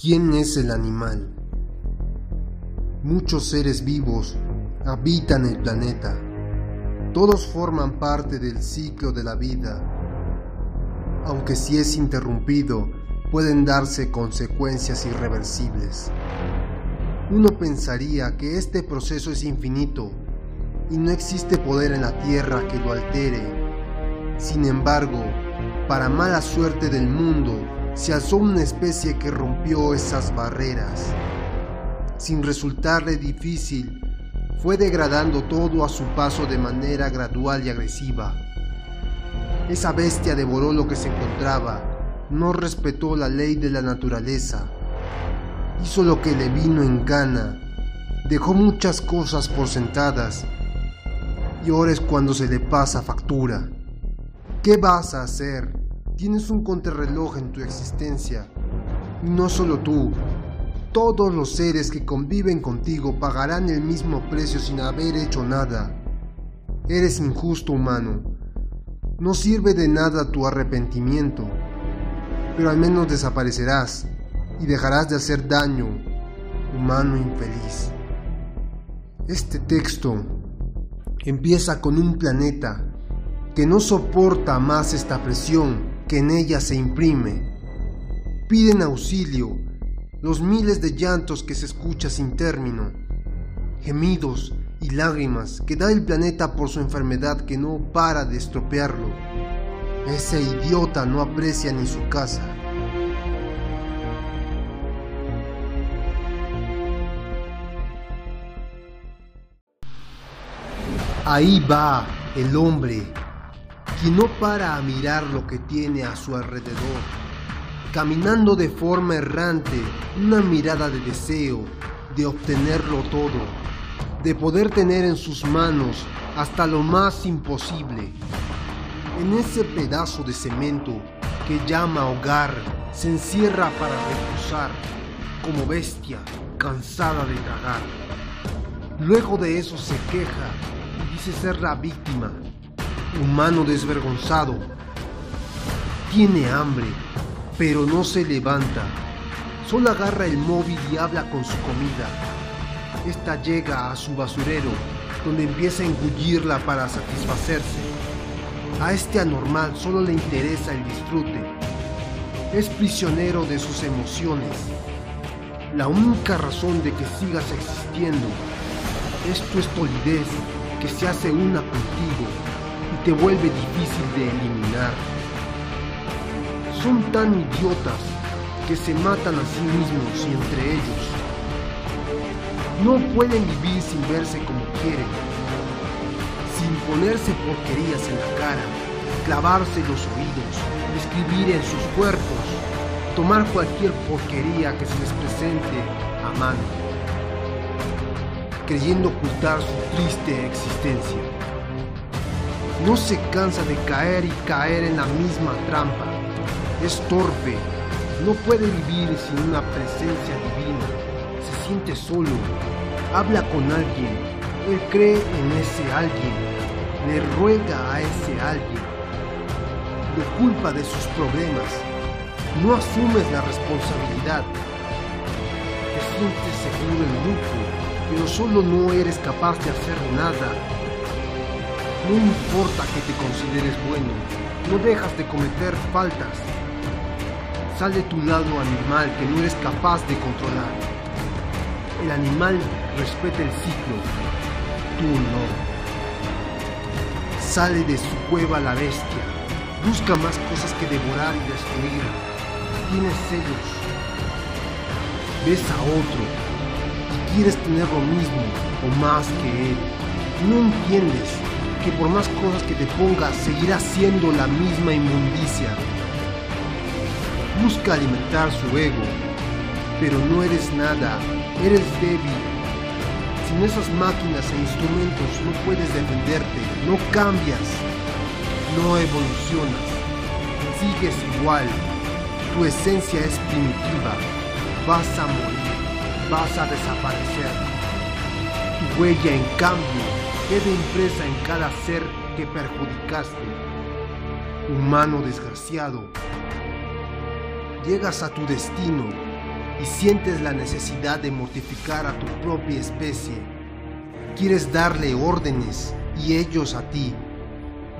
¿Quién es el animal? Muchos seres vivos habitan el planeta. Todos forman parte del ciclo de la vida. Aunque si es interrumpido, pueden darse consecuencias irreversibles. Uno pensaría que este proceso es infinito y no existe poder en la Tierra que lo altere. Sin embargo, para mala suerte del mundo, se alzó una especie que rompió esas barreras. Sin resultarle difícil, fue degradando todo a su paso de manera gradual y agresiva. Esa bestia devoró lo que se encontraba, no respetó la ley de la naturaleza, hizo lo que le vino en gana, dejó muchas cosas por sentadas y ahora es cuando se le pasa factura. ¿Qué vas a hacer? Tienes un contrarreloj en tu existencia. No solo tú, todos los seres que conviven contigo pagarán el mismo precio sin haber hecho nada. Eres injusto humano. No sirve de nada tu arrepentimiento, pero al menos desaparecerás y dejarás de hacer daño, humano infeliz. Este texto empieza con un planeta que no soporta más esta presión que en ella se imprime. Piden auxilio los miles de llantos que se escucha sin término, gemidos y lágrimas que da el planeta por su enfermedad que no para de estropearlo. Ese idiota no aprecia ni su casa. Ahí va el hombre y no para a mirar lo que tiene a su alrededor, caminando de forma errante, una mirada de deseo, de obtenerlo todo, de poder tener en sus manos hasta lo más imposible. En ese pedazo de cemento que llama hogar, se encierra para reposar, como bestia cansada de tragar. Luego de eso se queja y dice ser la víctima humano desvergonzado. Tiene hambre, pero no se levanta. Solo agarra el móvil y habla con su comida. Esta llega a su basurero, donde empieza a engullirla para satisfacerse. A este anormal solo le interesa el disfrute. Es prisionero de sus emociones. La única razón de que sigas existiendo es tu estolidez que se hace una contigo te vuelve difícil de eliminar. Son tan idiotas que se matan a sí mismos y entre ellos. No pueden vivir sin verse como quieren, sin ponerse porquerías en la cara, clavarse los oídos, escribir en sus cuerpos, tomar cualquier porquería que se les presente a mano, creyendo ocultar su triste existencia no se cansa de caer y caer en la misma trampa. Es torpe, no puede vivir sin una presencia divina. Se siente solo, habla con alguien, él cree en ese alguien, le ruega a ese alguien, le culpa de sus problemas, no asumes la responsabilidad. Te sientes seguro en grupo, pero solo no eres capaz de hacer nada no importa que te consideres bueno, no dejas de cometer faltas. Sal de tu lado animal que no eres capaz de controlar. El animal respeta el ciclo, tú no. Sale de su cueva la bestia, busca más cosas que devorar y destruir. Tienes celos. Ves a otro y quieres tener lo mismo o más que él. No entiendes que por más cosas que te pongas, seguirá siendo la misma inmundicia. Busca alimentar su ego, pero no eres nada, eres débil. Sin esas máquinas e instrumentos no puedes defenderte, no cambias, no evolucionas, sigues igual, tu esencia es primitiva, vas a morir, vas a desaparecer. Tu huella en cambio quede impresa en cada ser que perjudicaste. Humano desgraciado, llegas a tu destino, y sientes la necesidad de mortificar a tu propia especie. Quieres darle órdenes y ellos a ti.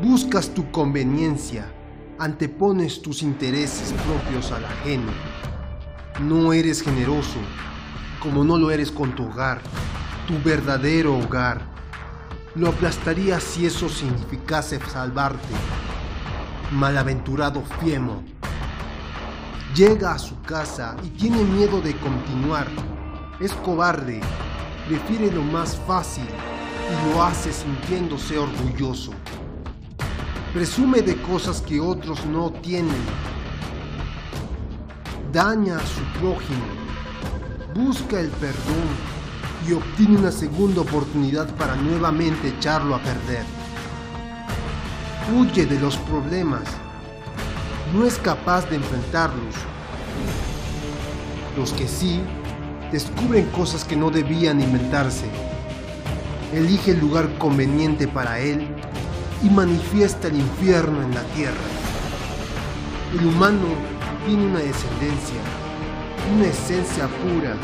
Buscas tu conveniencia, antepones tus intereses propios al ajeno. No eres generoso, como no lo eres con tu hogar, tu verdadero hogar. Lo aplastaría si eso significase salvarte. Malaventurado Fiemo. Llega a su casa y tiene miedo de continuar. Es cobarde, prefiere lo más fácil y lo hace sintiéndose orgulloso. Presume de cosas que otros no tienen. Daña a su prójimo. Busca el perdón y obtiene una segunda oportunidad para nuevamente echarlo a perder. Huye de los problemas. No es capaz de enfrentarlos. Los que sí, descubren cosas que no debían inventarse. Elige el lugar conveniente para él y manifiesta el infierno en la tierra. El humano tiene una descendencia, una esencia pura,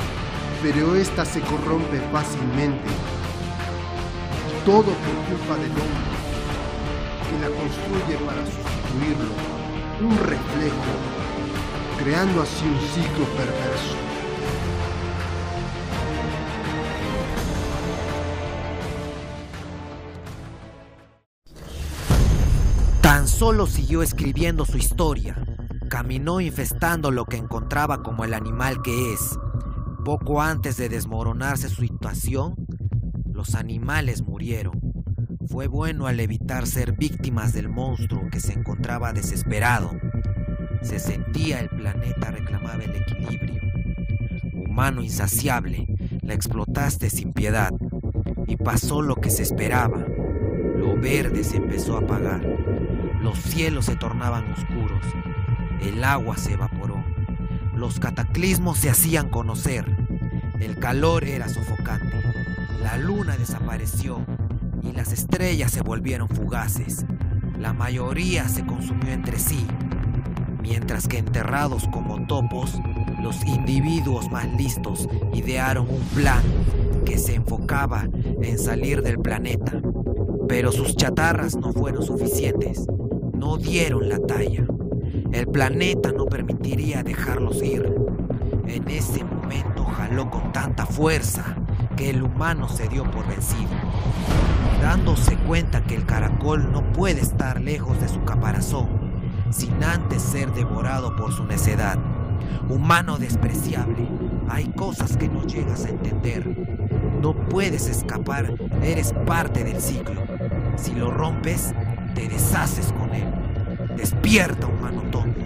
pero ésta se corrompe fácilmente. Todo por culpa del hombre, que la construye para sustituirlo, un reflejo, creando así un ciclo perverso. Tan solo siguió escribiendo su historia. Caminó infestando lo que encontraba como el animal que es. Poco antes de desmoronarse su situación, los animales murieron. Fue bueno al evitar ser víctimas del monstruo que se encontraba desesperado. Se sentía el planeta reclamaba el equilibrio. Humano insaciable, la explotaste sin piedad. Y pasó lo que se esperaba. Lo verde se empezó a apagar. Los cielos se tornaban oscuros. El agua se evaporó. Los cataclismos se hacían conocer. El calor era sofocante. La luna desapareció y las estrellas se volvieron fugaces. La mayoría se consumió entre sí, mientras que enterrados como topos, los individuos más listos idearon un plan que se enfocaba en salir del planeta. Pero sus chatarras no fueron suficientes, no dieron la talla. El planeta no permitiría dejarlos ir. En ese momento jaló con tanta fuerza que el humano se dio por vencido, dándose cuenta que el caracol no puede estar lejos de su caparazón sin antes ser devorado por su necedad. Humano despreciable, hay cosas que no llegas a entender. No puedes escapar, eres parte del ciclo. Si lo rompes, te deshaces con él. Despierta, humano tonto.